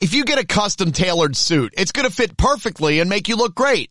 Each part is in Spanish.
If you get a custom tailored suit, it's going to fit perfectly and make you look great.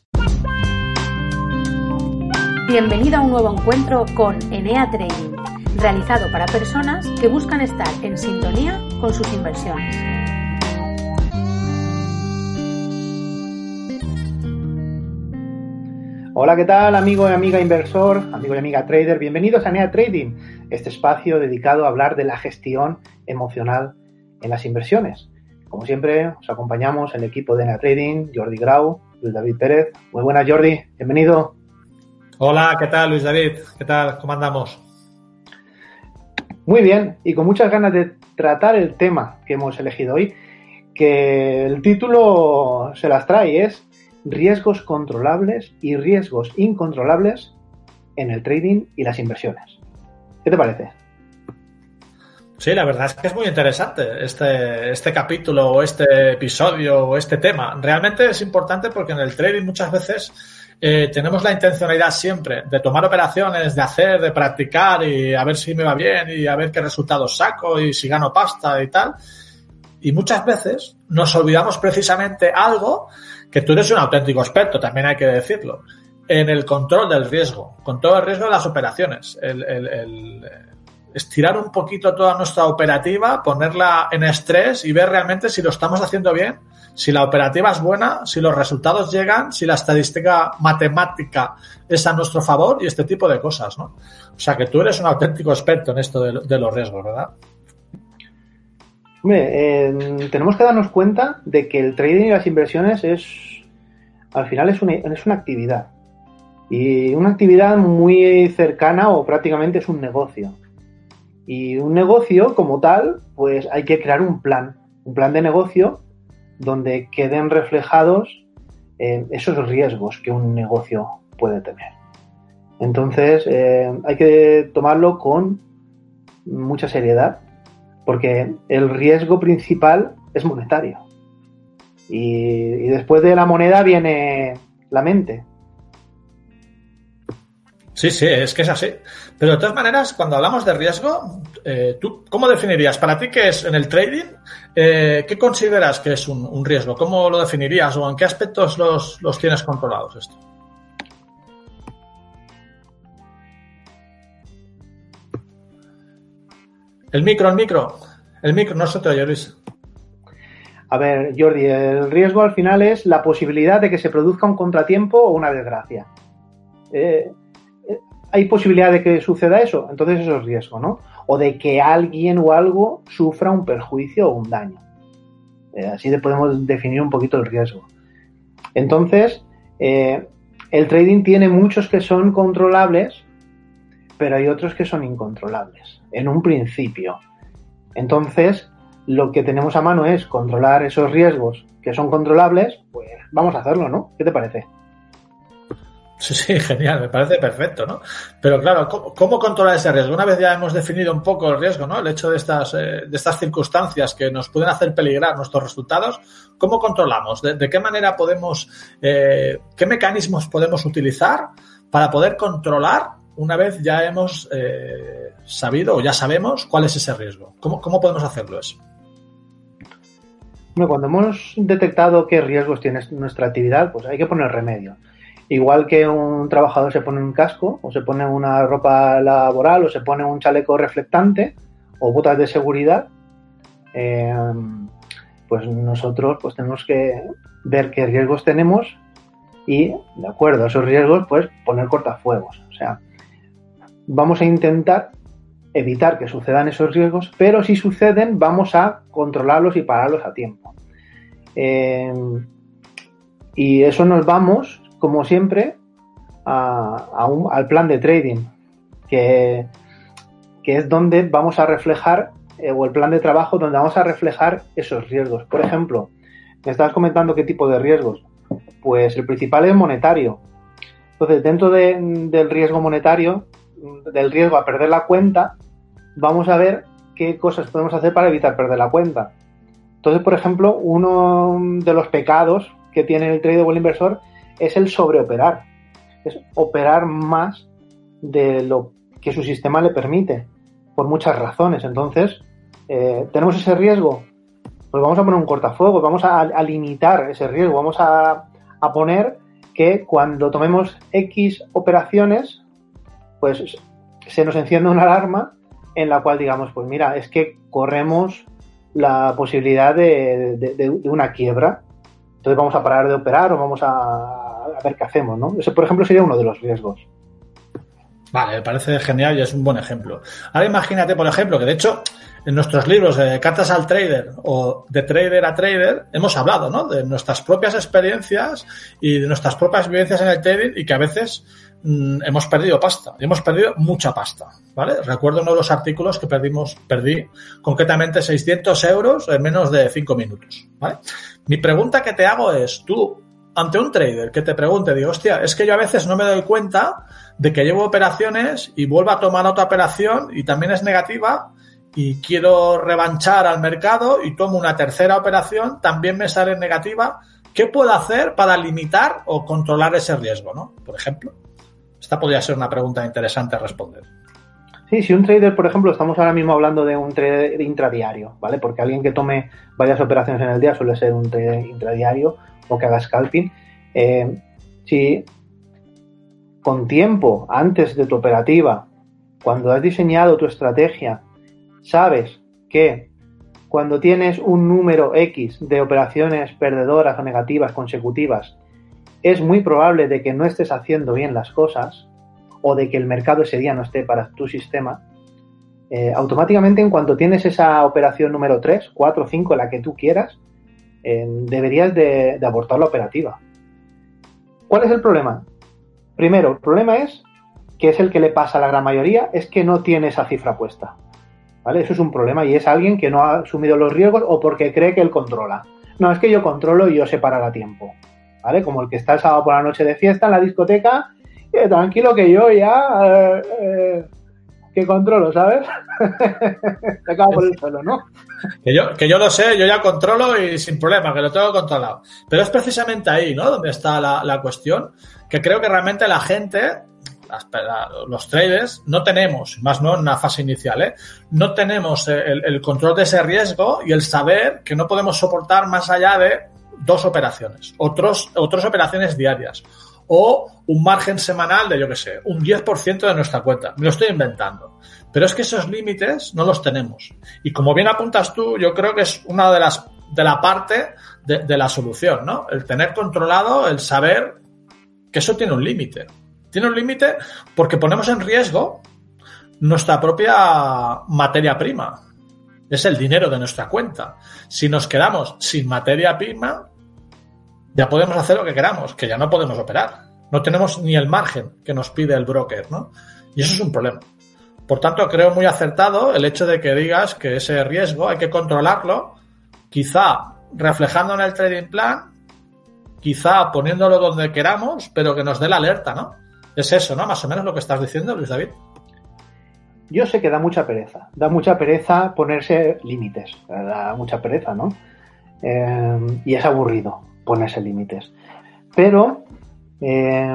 Bienvenido a un nuevo encuentro con Enea Trading, realizado para personas que buscan estar en sintonía con sus inversiones. Hola, ¿qué tal amigo y amiga inversor, amigo y amiga trader? Bienvenidos a Enea Trading, este espacio dedicado a hablar de la gestión emocional en las inversiones. Como siempre, os acompañamos el equipo de Enea Trading, Jordi Grau, Luis David Pérez. Muy buenas, Jordi, bienvenido. Hola, ¿qué tal Luis David? ¿Qué tal? ¿Cómo andamos? Muy bien, y con muchas ganas de tratar el tema que hemos elegido hoy, que el título se las trae, es riesgos controlables y riesgos incontrolables en el trading y las inversiones. ¿Qué te parece? Sí, la verdad es que es muy interesante este, este capítulo o este episodio o este tema. Realmente es importante porque en el trading muchas veces eh, tenemos la intencionalidad siempre de tomar operaciones, de hacer, de practicar y a ver si me va bien y a ver qué resultados saco y si gano pasta y tal. Y muchas veces nos olvidamos precisamente algo que tú eres un auténtico experto, también hay que decirlo, en el control del riesgo, con todo el riesgo de las operaciones. El, el, el estirar un poquito toda nuestra operativa, ponerla en estrés y ver realmente si lo estamos haciendo bien si la operativa es buena, si los resultados llegan, si la estadística matemática es a nuestro favor y este tipo de cosas, ¿no? O sea que tú eres un auténtico experto en esto de, los riesgos, ¿verdad? Hombre, tenemos que darnos cuenta de que el trading y las inversiones es, al final es una actividad. Y una actividad muy cercana o prácticamente es un negocio. Y un negocio como tal, pues hay que crear un plan, un plan de negocio donde queden reflejados eh, esos riesgos que un negocio puede tener. Entonces, eh, hay que tomarlo con mucha seriedad, porque el riesgo principal es monetario. y después de la moneda viene la mente. Sí, sí, es que es así. Pero de todas maneras, cuando hablamos de riesgo, eh, ¿tú cómo definirías para ti qué es en el trading? Eh, ¿Qué consideras que es un, riesgo? ¿Cómo lo definirías o en qué aspectos los, los tienes controlados esto? El micro, el micro. El micro, no se te oye, Luis. A ver, Jordi, el riesgo al final es la posibilidad de que se produzca un contratiempo o una desgracia. Eh, hay posibilidad de que suceda eso, entonces eso es riesgo, ¿no? O de que alguien o algo sufra un perjuicio o un daño. Eh, así podemos definir un poquito el riesgo. Entonces, eh, el trading tiene muchos que son controlables, pero hay otros que son incontrolables, en un principio. Entonces, lo que tenemos a mano es controlar esos riesgos que son controlables, pues vamos a hacerlo, ¿no? ¿Qué te parece? Sí, sí, genial, me parece perfecto, ¿no? Pero claro, ¿cómo, controlar ese riesgo? Una vez ya hemos definido un poco el riesgo, ¿no? El hecho de estas, eh, de estas circunstancias que nos pueden hacer peligrar nuestros resultados, ¿cómo controlamos? ¿De, qué manera podemos, eh, qué mecanismos podemos utilizar para poder controlar una vez ya hemos eh, sabido o ya sabemos cuál es ese riesgo? ¿Cómo, cómo podemos hacerlo eso? Bueno, cuando hemos detectado qué riesgos tiene nuestra actividad, pues hay que poner remedio. Igual que un trabajador se pone un casco, o se pone una ropa laboral, o se pone un chaleco reflectante, o botas de seguridad, eh, pues nosotros pues tenemos que ver qué riesgos tenemos y, de acuerdo a esos riesgos, pues poner cortafuegos. O sea, vamos a intentar evitar que sucedan esos riesgos, pero si suceden, vamos a controlarlos y pararlos a tiempo. Eh, y eso nos vamos como siempre, al plan de trading, que, es donde vamos a reflejar, eh, o el plan de trabajo donde vamos a reflejar esos riesgos. Por ejemplo, me estabas comentando qué tipo de riesgos. Pues el principal es monetario. Entonces, dentro del riesgo monetario, del riesgo a perder la cuenta, vamos a ver qué cosas podemos hacer para evitar perder la cuenta. Entonces, por ejemplo, uno de los pecados que tiene el trader o el inversor es el sobreoperar. Es operar más de lo que su sistema le permite, por muchas razones. Entonces, eh, ¿tenemos ese riesgo? Pues vamos a poner un cortafuego, vamos a, limitar ese riesgo, vamos a, a poner que cuando tomemos X operaciones, pues se nos enciende una alarma en la cual digamos, pues mira, es que corremos la posibilidad de, una quiebra. Entonces vamos a parar de operar o vamos a, ver qué hacemos, ¿no? Ese, por ejemplo, sería uno de los riesgos. Vale, me parece genial y es un buen ejemplo. Ahora imagínate, por ejemplo, que de hecho en nuestros libros de Cartas al Trader o de Trader a Trader hemos hablado, ¿no? De nuestras propias experiencias y de nuestras propias vivencias en el trading y que a veces Mm, hemos perdido pasta, hemos perdido mucha pasta, ¿vale? Recuerdo uno de los artículos que perdimos, perdí concretamente 600 euros en menos de 5 minutos, ¿vale? Mi pregunta que te hago es, tú, ante un trader que te pregunte, digo, hostia, es que yo a veces no me doy cuenta de que llevo operaciones y vuelvo a tomar otra operación y también es negativa y quiero revanchar al mercado y tomo una tercera operación, también me sale negativa. ¿Qué puedo hacer para limitar o controlar ese riesgo, no? Por ejemplo. Esta podría ser una pregunta interesante a responder. Sí, si un trader, por ejemplo, estamos ahora mismo hablando de un trader intradiario, ¿vale? Porque alguien que tome varias operaciones en el día suele ser un trader intradiario o que haga scalping. Eh, si con tiempo, antes de tu operativa, cuando has diseñado tu estrategia, sabes que cuando tienes un número X de operaciones perdedoras o negativas consecutivas, es muy probable de que no estés haciendo bien las cosas o de que el mercado ese día no esté para tu sistema, eh, automáticamente en cuanto tienes esa operación número 3, 4, 5, la que tú quieras, deberías de, abortar la operativa. ¿Cuál es el problema? Primero, el problema es, que es el que le pasa a la gran mayoría, es que no tiene esa cifra puesta. ¿Vale? Eso es un problema y es alguien que no ha asumido los riesgos o porque cree que él controla. No, es que yo controlo y yo sé parar a tiempo. ¿vale? Como el que está el sábado por la noche de fiesta en la discoteca, eh, tranquilo que yo ya, eh, eh, que controlo, ¿sabes? Acabo por el suelo, ¿no? Que yo, que yo lo sé, yo ya controlo y sin problema, que lo tengo controlado. Pero es precisamente ahí, ¿no? Donde está la, cuestión, que creo que realmente la gente, los traders, no tenemos, más no en una fase inicial, ¿eh? no tenemos el, el, control de ese riesgo y el saber que no podemos soportar más allá de dos operaciones, otros, otras operaciones diarias o un margen semanal de, yo qué sé, un 10% de nuestra cuenta. Me lo estoy inventando. Pero es que esos límites no los tenemos. Y como bien apuntas tú, yo creo que es una de las de la parte de, de la solución, ¿no? El tener controlado, el saber que eso tiene un límite. Tiene un límite porque ponemos en riesgo nuestra propia materia prima. Es el dinero de nuestra cuenta. Si nos quedamos sin materia prima, ya podemos hacer lo que queramos, que ya no podemos operar. No tenemos ni el margen que nos pide el broker, ¿no? Y eso es un problema. Por tanto, creo muy acertado el hecho de que digas que ese riesgo hay que controlarlo, quizá reflejando en el trading plan, quizá poniéndolo donde queramos, pero que nos dé la alerta, ¿no? Es eso, ¿no? Más o menos lo que estás diciendo, Luis David. Yo sé que da mucha pereza, da mucha pereza ponerse límites, da mucha pereza, ¿no? Eh, y es aburrido ponerse límites. Pero eh,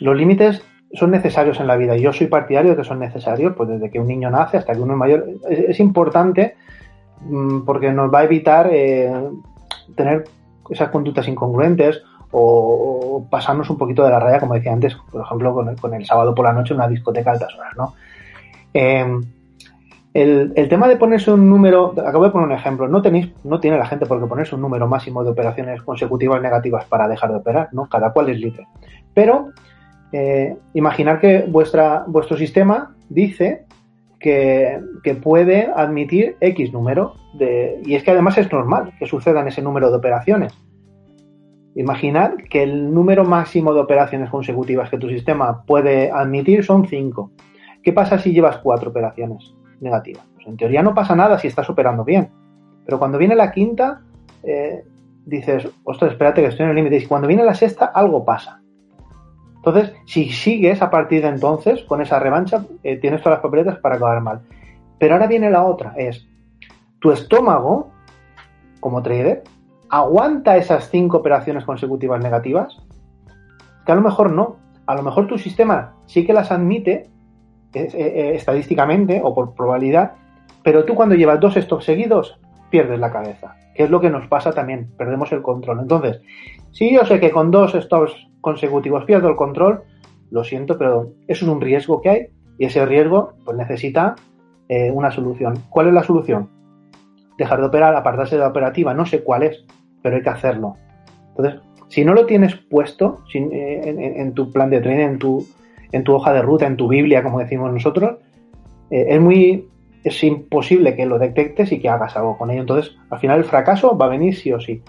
los límites son necesarios en la vida. Yo soy partidario de que son necesarios, pues desde que un niño nace hasta que uno es mayor. Es, importante mm, porque nos va a evitar eh, tener esas conductas incongruentes o, pasarnos un poquito de la raya, como decía antes, por ejemplo, con el, sábado por la noche en una discoteca a altas horas, ¿no? Eh, el, tema de ponerse un número, acabo de poner un ejemplo, no tenéis, no tiene la gente por qué ponerse un número máximo de operaciones consecutivas negativas para dejar de operar, ¿no? Cada cual es libre. Pero eh, imaginar que vuestra, vuestro sistema dice que, puede admitir X número de, y es que además es normal que sucedan ese número de operaciones. Imaginar que el número máximo de operaciones consecutivas que tu sistema puede admitir son 5. ¿Qué pasa si llevas cuatro operaciones? Negativa. Pues en teoría no pasa nada si estás operando bien, pero cuando viene la quinta, eh, dices, ostras, espérate que estoy en el límite. Y cuando viene la sexta, algo pasa. Entonces, si sigues a partir de entonces con esa revancha, eh, tienes todas las papeletas para acabar mal. Pero ahora viene la otra, es tu estómago, como trader, aguanta esas cinco operaciones consecutivas negativas, que a lo mejor no. A lo mejor tu sistema sí que las admite estadísticamente o por probabilidad, pero tú cuando llevas dos stops seguidos pierdes la cabeza, que es lo que nos pasa también, perdemos el control. Entonces, si yo sé que con dos stops consecutivos pierdo el control, lo siento, pero eso es un riesgo que hay y ese riesgo pues necesita eh, una solución. ¿Cuál es la solución? Dejar de operar, apartarse de la operativa, no sé cuál es, pero hay que hacerlo. Entonces, si no lo tienes puesto eh, en, tu plan de trading, en tu, en tu hoja de ruta, en tu Biblia, como decimos nosotros, eh, es muy es imposible que lo detectes y que hagas algo con ello. Entonces, al final el fracaso va a venir sí o sí.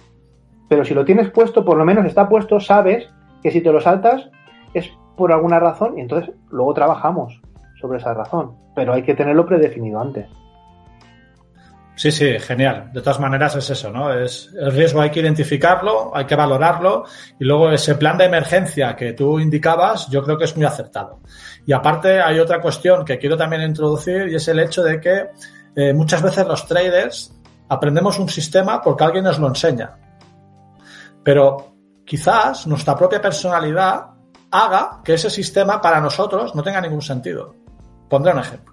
Pero si lo tienes puesto, por lo menos está puesto, sabes que si te lo saltas es por alguna razón y entonces luego trabajamos sobre esa razón. Pero hay que tenerlo predefinido antes. Sí, sí, genial. De todas maneras es eso, ¿no? Es el riesgo hay que identificarlo, hay que valorarlo y luego ese plan de emergencia que tú indicabas, yo creo que es muy acertado. Y aparte hay otra cuestión que quiero también introducir y es el hecho de que eh, muchas veces los traders aprendemos un sistema porque alguien nos lo enseña. Pero quizás nuestra propia personalidad haga que ese sistema para nosotros no tenga ningún sentido. Pondré un ejemplo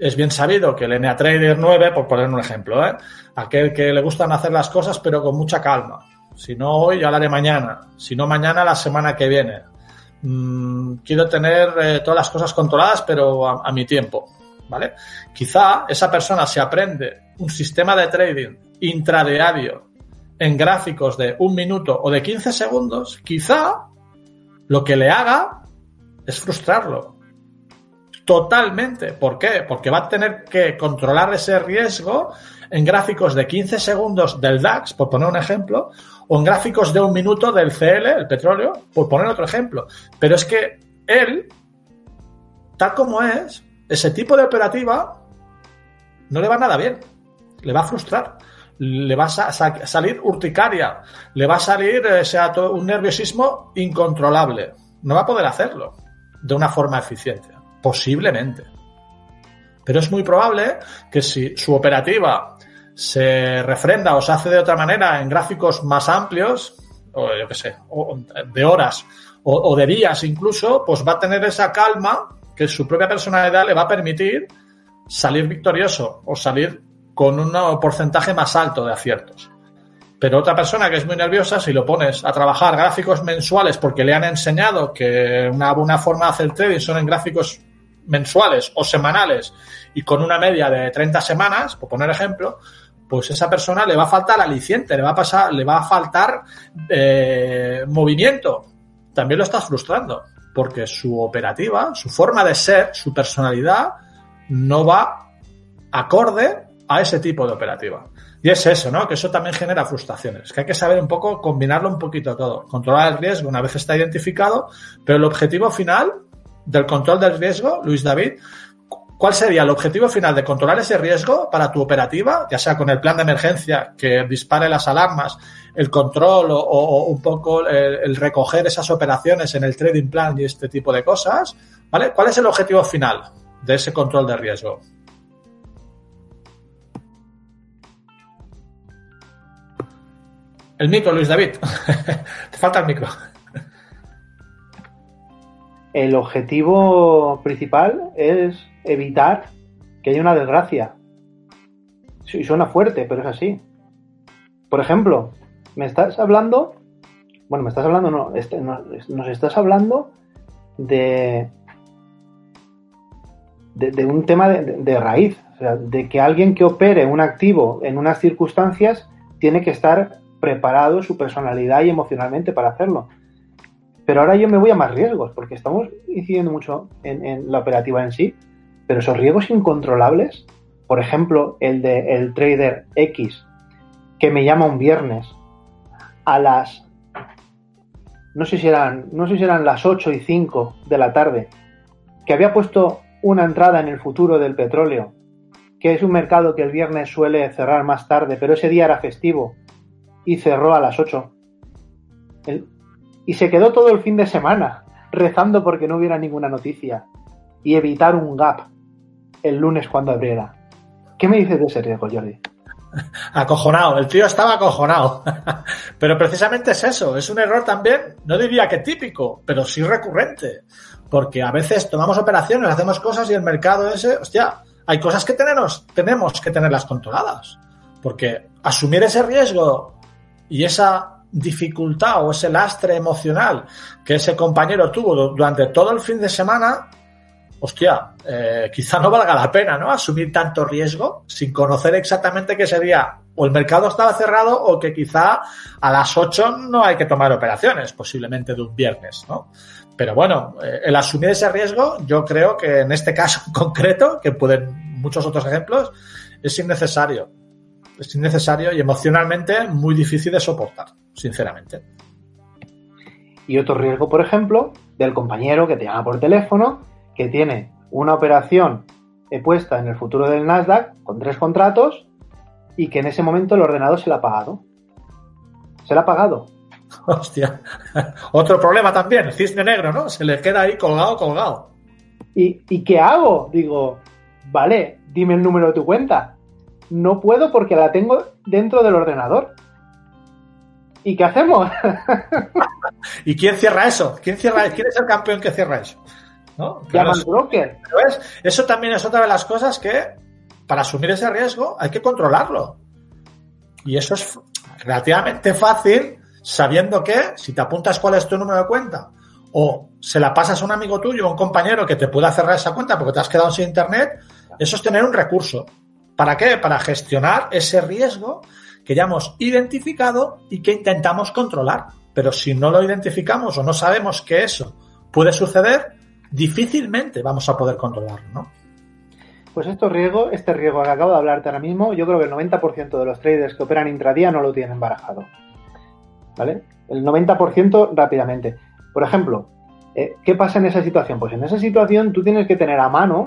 es bien sabido que el NA Trader 9, por poner un ejemplo, ¿eh? aquel que le gustan hacer las cosas pero con mucha calma. Si no hoy, ya la haré mañana. Si no mañana, la semana que viene. Mm, quiero tener eh, todas las cosas controladas pero a, mi tiempo. ¿Vale? Quizá esa persona se aprende un sistema de trading intradiario en gráficos de un minuto o de 15 segundos, quizá lo que le haga es frustrarlo totalmente. ¿Por qué? Porque va a tener que controlar ese riesgo en gráficos de 15 segundos del DAX, por poner un ejemplo, o en gráficos de un minuto del CL, el petróleo, por poner otro ejemplo. Pero es que él, tal como es, ese tipo de operativa no le va nada bien. Le va a frustrar. Le va a salir urticaria. Le va a salir eh, sea, un nerviosismo incontrolable. No va a poder hacerlo de una forma eficiente. Posiblemente. Pero es muy probable que si su operativa se refrenda o se hace de otra manera en gráficos más amplios, o yo qué sé, de horas o, de días incluso, pues va a tener esa calma que su propia personalidad le va a permitir salir victorioso o salir con un porcentaje más alto de aciertos. Pero otra persona que es muy nerviosa, si lo pones a trabajar gráficos mensuales porque le han enseñado que una buena forma de hacer trading son en gráficos mensuales o semanales y con una media de 30 semanas, por poner ejemplo, pues esa persona le va a faltar aliciente, le va a pasar, le va a faltar eh, movimiento. También lo estás frustrando, porque su operativa, su forma de ser, su personalidad, no va acorde a ese tipo de operativa. Y es eso, ¿no? Que eso también genera frustraciones, que hay que saber un poco combinarlo un poquito todo, controlar el riesgo una vez está identificado, pero el objetivo final del control del riesgo, Luis David, ¿cuál sería el objetivo final de controlar ese riesgo para tu operativa, ya sea con el plan de emergencia que dispare las alarmas, el control o, un poco el, recoger esas operaciones en el trading plan y este tipo de cosas? ¿Vale? ¿Cuál es el objetivo final de ese control de riesgo? El micro, Luis David. Te falta el micro el objetivo principal es evitar que haya una desgracia. Y suena fuerte, pero es así. Por ejemplo, me estás hablando, bueno, me estás hablando, no, este, nos estás hablando de, de, un tema de, raíz, o sea, de que alguien que opere un activo en unas circunstancias tiene que estar preparado su personalidad y emocionalmente para hacerlo. Pero ahora yo me voy a más riesgos, porque estamos incidiendo mucho en, la operativa en sí, pero esos riesgos incontrolables, por ejemplo, el de el trader X, que me llama un viernes a las no sé si eran, no sé si eran las 8 y 5 de la tarde, que había puesto una entrada en el futuro del petróleo, que es un mercado que el viernes suele cerrar más tarde, pero ese día era festivo, y cerró a las 8. Y se quedó todo el fin de semana rezando porque no hubiera ninguna noticia y evitar un gap el lunes cuando abriera. ¿Qué me dices de ese riesgo, Jordi? Acojonado, el tío estaba acojonado. pero precisamente es eso, es un error también, no diría que típico, pero sí recurrente. Porque a veces tomamos operaciones, hacemos cosas y el mercado ese, hostia, hay cosas que tenemos, tenemos que tenerlas controladas. Porque asumir ese riesgo y esa dificultad o ese lastre emocional que ese compañero tuvo durante todo el fin de semana, hostia, eh, quizá no valga la pena, ¿no? Asumir tanto riesgo sin conocer exactamente qué sería o el mercado estaba cerrado o que quizá a las 8 no hay que tomar operaciones, posiblemente de un viernes, ¿no? Pero bueno, eh, el asumir ese riesgo, yo creo que en este caso en concreto, que pueden muchos otros ejemplos, es innecesario. Es innecesario y emocionalmente muy difícil de soportar, sinceramente. Y otro riesgo, por ejemplo, del compañero que te llama por teléfono que tiene una operación puesta en el futuro del Nasdaq con tres contratos y que en ese momento el ordenador se la ha pagado. Se la ha pagado. Hostia. Otro problema también, el cisne negro, ¿no? Se le queda ahí colgado, colgado. ¿Y, ¿Y qué hago? Digo, vale, dime el número de tu cuenta. No puedo porque la tengo dentro del ordenador. ¿Y qué hacemos? ¿Y quién cierra eso? ¿Quién cierra? ¿Quién es el campeón que cierra eso? ¿no? broker. Eso también es otra de las cosas que para asumir ese riesgo hay que controlarlo. Y eso es relativamente fácil sabiendo que si te apuntas cuál es tu número de cuenta o se la pasas a un amigo tuyo o un compañero que te pueda cerrar esa cuenta porque te has quedado sin internet, eso es tener un recurso. ¿Para qué? Para gestionar ese riesgo que ya hemos identificado y que intentamos controlar. Pero si no lo identificamos o no sabemos que eso puede suceder, difícilmente vamos a poder controlarlo, ¿no? Pues esto riesgo, este riesgo que acabo de hablarte ahora mismo, yo creo que el 90% de los traders que operan intradía no lo tienen barajado. ¿Vale? El 90% rápidamente. Por ejemplo, eh, ¿qué pasa en esa situación? Pues en esa situación tú tienes que tener a mano,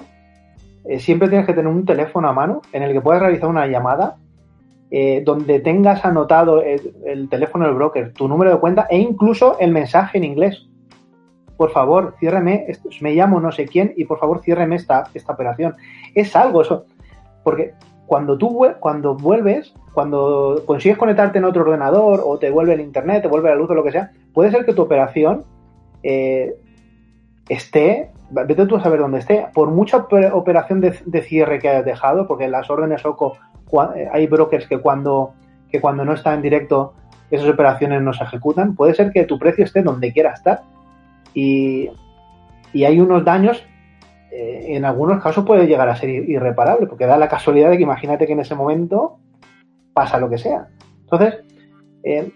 eh, siempre tienes que tener un teléfono a mano en el que puedas realizar una llamada eh, donde tengas anotado el, el, teléfono del broker, tu número de cuenta e incluso el mensaje en inglés por favor, ciérreme, me llamo no sé quién y por favor ciérreme esta, esta operación. Es algo eso, porque cuando tú cuando vuelves, cuando consigues conectarte en otro ordenador o te vuelve el internet, te vuelve la luz o lo que sea, puede ser que tu operación eh, esté, vete tú a saber dónde esté, por mucha operación de, cierre que hayas dejado, porque las órdenes OCO eh, hay brokers que cuando, que cuando no está en directo esas operaciones no se ejecutan, puede ser que tu precio esté donde quiera estar y, hay unos daños, eh, en algunos casos puede llegar a ser irreparable, porque da la casualidad de que imagínate que en ese momento pasa lo que sea. Entonces, eh,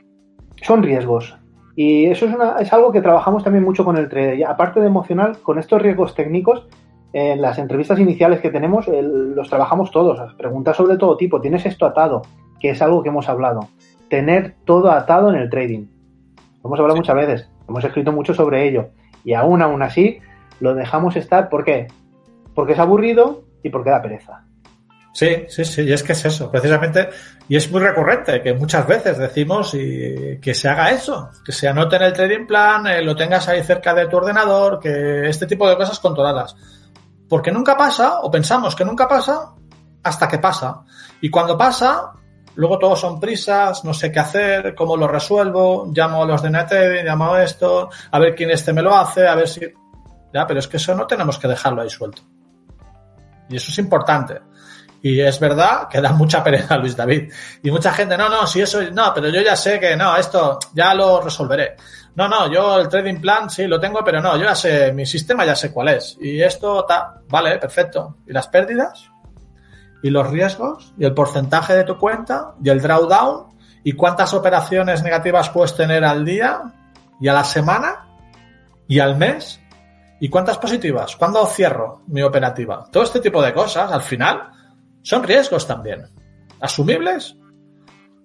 son riesgos. Y eso es, una, es algo que trabajamos también mucho con el trader. aparte de emocional, con estos riesgos técnicos, en las entrevistas iniciales que tenemos, los trabajamos todos. Preguntas sobre todo tipo. ¿Tienes esto atado? Que es algo que hemos hablado. Tener todo atado en el trading. Lo hemos hablado muchas veces. Hemos escrito mucho sobre ello. Y aún, aún así, lo dejamos estar. ¿Por qué? Porque es aburrido y porque da pereza. Sí, sí, sí, y es que es eso, precisamente, y es muy recurrente que muchas veces decimos y que se haga eso, que se anote en el trading plan, eh, lo tengas ahí cerca de tu ordenador, que este tipo de cosas controladas. Porque nunca pasa, o pensamos que nunca pasa, hasta que pasa. Y cuando pasa, Luego todos son prisas, no sé qué hacer, cómo lo resuelvo, llamo a los de NetEd, llamo a esto, a ver quién este me lo hace, a ver si... Ya, pero es que eso no tenemos que dejarlo ahí suelto. Y eso es importante. Y es verdad que da mucha pereza Luis David. Y mucha gente, no, no, si eso, no, pero yo ya sé que no, esto ya lo resolveré. No, no, yo el trading plan sí lo tengo, pero no, yo ya sé, mi sistema ya sé cuál es. Y esto está, vale, perfecto. ¿Y las pérdidas? y los riesgos y el porcentaje de tu cuenta y el drawdown y cuántas operaciones negativas puedes tener al día y a la semana y al mes y cuántas positivas, cuándo cierro mi operativa. Todo este tipo de cosas al final son riesgos también. Asumibles,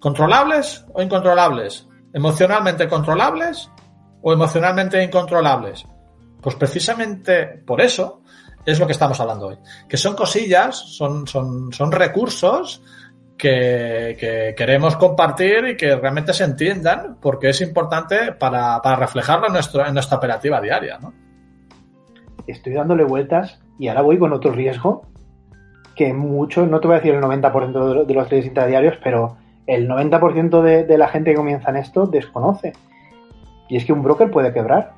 controlables o incontrolables, emocionalmente controlables o emocionalmente incontrolables. Pues precisamente por eso es lo que estamos hablando hoy. Que son cosillas, son, son, son recursos que, queremos compartir y que realmente se entiendan porque es importante para, reflejarlo en, nuestro, en nuestra operativa diaria. Estoy dándole vueltas y ahora voy con otro riesgo que mucho, no te voy a decir el 90% de los trades intradiarios, pero el 90% de, de la gente que comienza en esto desconoce. Y es que un broker puede quebrar.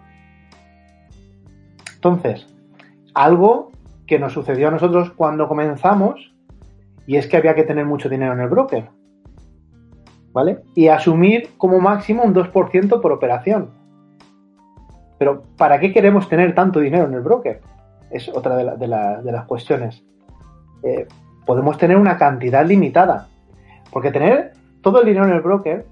Entonces, algo que nos sucedió a nosotros cuando comenzamos y es que había que tener mucho dinero en el broker. ¿Vale? Y asumir como máximo un 2% por operación. Pero ¿para qué queremos tener tanto dinero en el broker? Es otra de, las cuestiones. Eh, podemos tener una cantidad limitada. Porque tener todo el dinero en el broker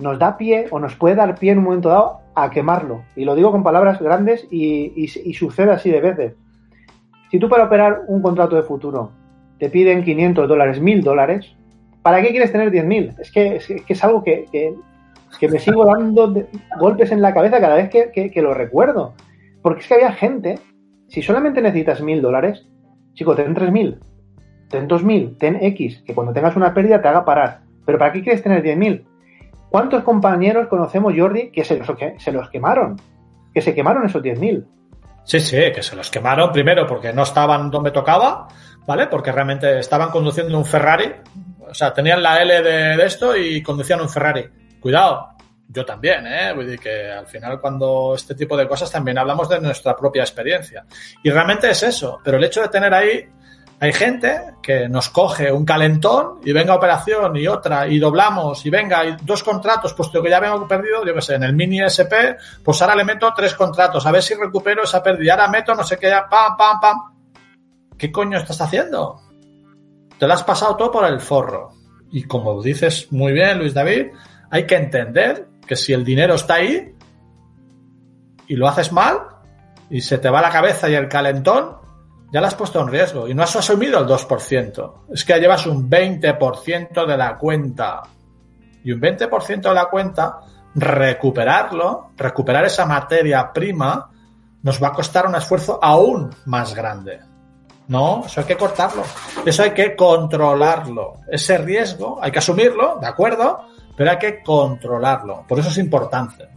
nos da pie o nos puede dar pie en un momento dado a quemarlo. Y lo digo con palabras grandes y, sucede así de veces. Si tú para operar un contrato de futuro te piden 500 dólares, 1000 dólares, ¿para qué quieres tener 10.000? Es que, es que es algo que, que, me sigo dando golpes en la cabeza cada vez que, lo recuerdo. Porque es que había gente, si solamente necesitas 1.000 dólares, chico, ten 3.000, ten 2.000, ten X, que cuando tengas una pérdida te haga parar. Pero ¿para qué quieres tener 10.000? ¿Cuántos compañeros conocemos, Jordi, que se los, quemaron? Que se quemaron esos 10.000. Sí, sí, que se los quemaron primero porque no estaban donde tocaba ¿vale? Porque realmente estaban conduciendo un Ferrari, o sea, tenían la L de, esto y conducían un Ferrari. Cuidado, yo también, ¿eh? Voy que al final cuando este tipo de cosas también hablamos de nuestra propia experiencia. Y realmente es eso, pero el hecho de tener ahí, hay gente que nos coge un calentón y venga operación y otra y doblamos y venga y dos contratos, puesto que ya vengo perdido, yo qué sé, en el mini SP, pues ahora le meto tres contratos, a ver si recupero esa pérdida, ahora meto no sé qué, ya, pam, pam, pam. ¿qué coño estás haciendo? Te lo has pasado todo por el forro. Y como dices muy bien, Luis David, hay que entender que si el dinero está ahí y lo haces mal y se te va la cabeza y el calentón, ya lo has puesto en riesgo y no has asumido el 2%. Es que llevas un 20% de la cuenta. Y un 20% de la cuenta, recuperarlo, recuperar esa materia prima, nos va a costar un esfuerzo aún más grande. No, eso hay que cortarlo. Eso hay que controlarlo. Ese riesgo hay que asumirlo, ¿de acuerdo? Pero hay que controlarlo. Por eso es importante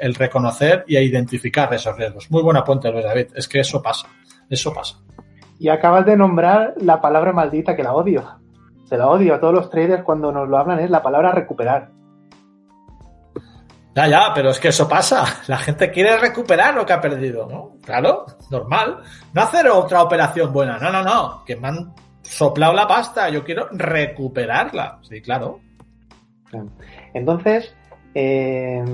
el, reconocer y identificar esos riesgos. Muy buena puente, Luis David. Es que eso pasa. Eso pasa. Y acabas de nombrar la palabra maldita que la odio. Se la odio a todos los traders cuando nos lo hablan, es la palabra recuperar. Ya, ya, pero es que eso pasa. La gente quiere recuperar lo que ha perdido, ¿no? Claro, normal. No hacer otra operación buena. No, no, no. Que me han soplado la pasta. Yo quiero recuperarla. Sí, claro. Entonces, eh,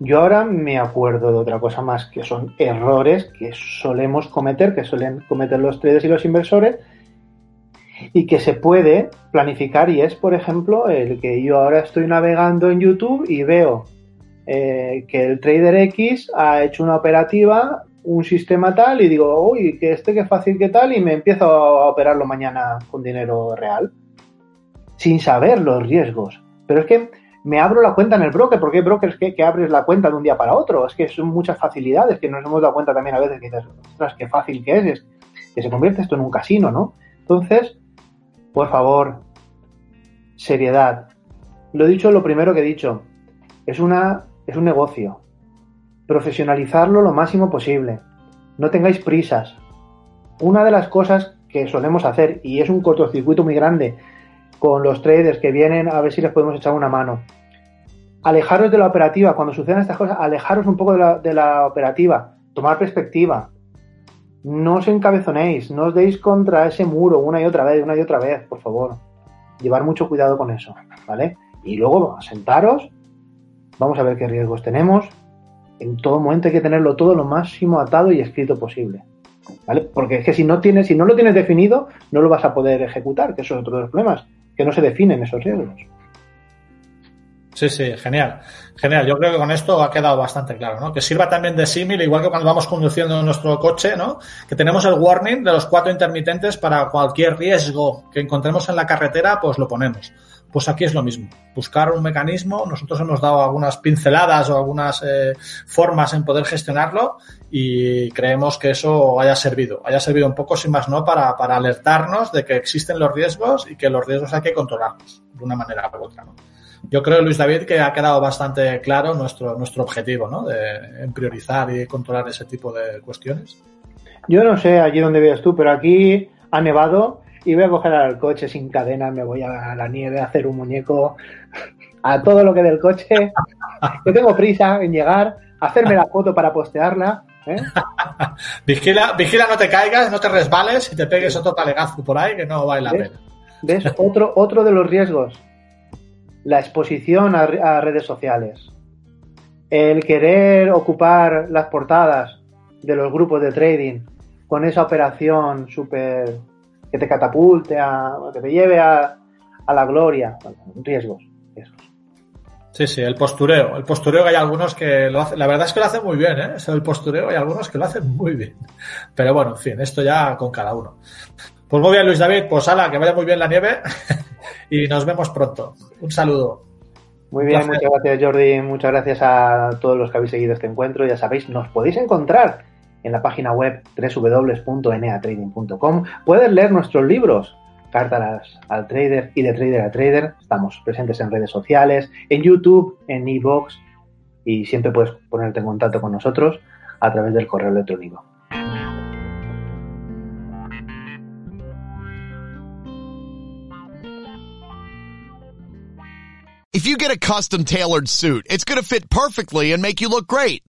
yo ahora me acuerdo de otra cosa más que son errores que solemos cometer, que suelen cometer los traders y los inversores, y que se puede planificar. Y es, por ejemplo, el que yo ahora estoy navegando en YouTube y veo eh, que el trader X ha hecho una operativa, un sistema tal, y digo, uy, que este que fácil que tal, y me empiezo a operarlo mañana con dinero real, sin saber los riesgos. Pero es que me abro la cuenta en el broker, porque hay brokers que, que abres la cuenta de un día para otro. Es que son muchas facilidades que nos hemos dado cuenta también a veces que dices, ostras, qué fácil que es, es que se convierte esto en un casino, ¿no? Entonces, por favor, seriedad. Lo he dicho lo primero que he dicho. Es una es un negocio. Profesionalizarlo lo máximo posible. No tengáis prisas. Una de las cosas que solemos hacer, y es un cortocircuito muy grande con los traders que vienen a ver si les podemos echar una mano. Alejaros de la operativa. Cuando sucedan estas cosas, alejaros un poco de la, de la operativa. Tomar perspectiva. No os encabezonéis. No os deis contra ese muro una y otra vez, una y otra vez, por favor. Llevar mucho cuidado con eso, ¿vale? Y luego sentaros vamos a ver qué riesgos tenemos. En todo momento hay que tenerlo todo lo máximo atado y escrito posible. ¿Vale? Porque es que si no tienes, si no lo tienes definido, no lo vas a poder ejecutar, que eso es otro de los problemas, que no se definen esos riesgos. Sí, sí, genial. Genial. Yo creo que con esto ha quedado bastante claro, ¿no? Que sirva también de símil, igual que cuando vamos conduciendo nuestro coche, ¿no? Que tenemos el warning de los cuatro intermitentes para cualquier riesgo que encontremos en la carretera, pues lo ponemos. Pues aquí es lo mismo. Buscar un mecanismo. Nosotros hemos dado algunas pinceladas o algunas eh, formas en poder gestionarlo y creemos que eso haya servido. Haya servido un poco, sin más no, para, para alertarnos de que existen los riesgos y que los riesgos hay que controlarlos de una manera u otra, ¿no? Yo creo, Luis David, que ha quedado bastante claro nuestro, nuestro objetivo, ¿no? De priorizar y controlar ese tipo de cuestiones. Yo no sé allí donde vives tú, pero aquí ha nevado y voy a coger al coche sin cadena, me voy a la nieve a hacer un muñeco, a todo lo que del coche. Yo tengo prisa en llegar, hacerme la foto para postearla. ¿eh? vigila, vigila, no te caigas, no te resbales y te pegues otro talegazo por ahí que no vale la pena. ¿Ves? Otro, otro de los riesgos la exposición a, redes sociales, el querer ocupar las portadas de los grupos de trading con esa operación súper que te catapulte, a, que te lleve a, la gloria, riesgos, Sí, sí, el postureo. El postureo hay algunos que lo hacen, la verdad es que lo hacen muy bien, ¿eh? El postureo hay algunos que lo hacen muy bien. Pero bueno, en fin, esto ya con cada uno. Pues muy bien, Luis David, pues ala, que vaya muy bien la nieve y nos vemos pronto. Un saludo. Muy bien, muchas gracias Jordi, muchas gracias a todos los que habéis seguido este encuentro. Ya sabéis, nos podéis encontrar en la página web www.eneatrading.com. Puedes leer nuestros libros, Cartas al Trader y de Trader a Trader. Estamos presentes en redes sociales, en YouTube, en iVoox y siempre puedes ponerte en contacto con nosotros a través del correo electrónico. If you get a custom tailored suit, it's going to fit perfectly and make you look great.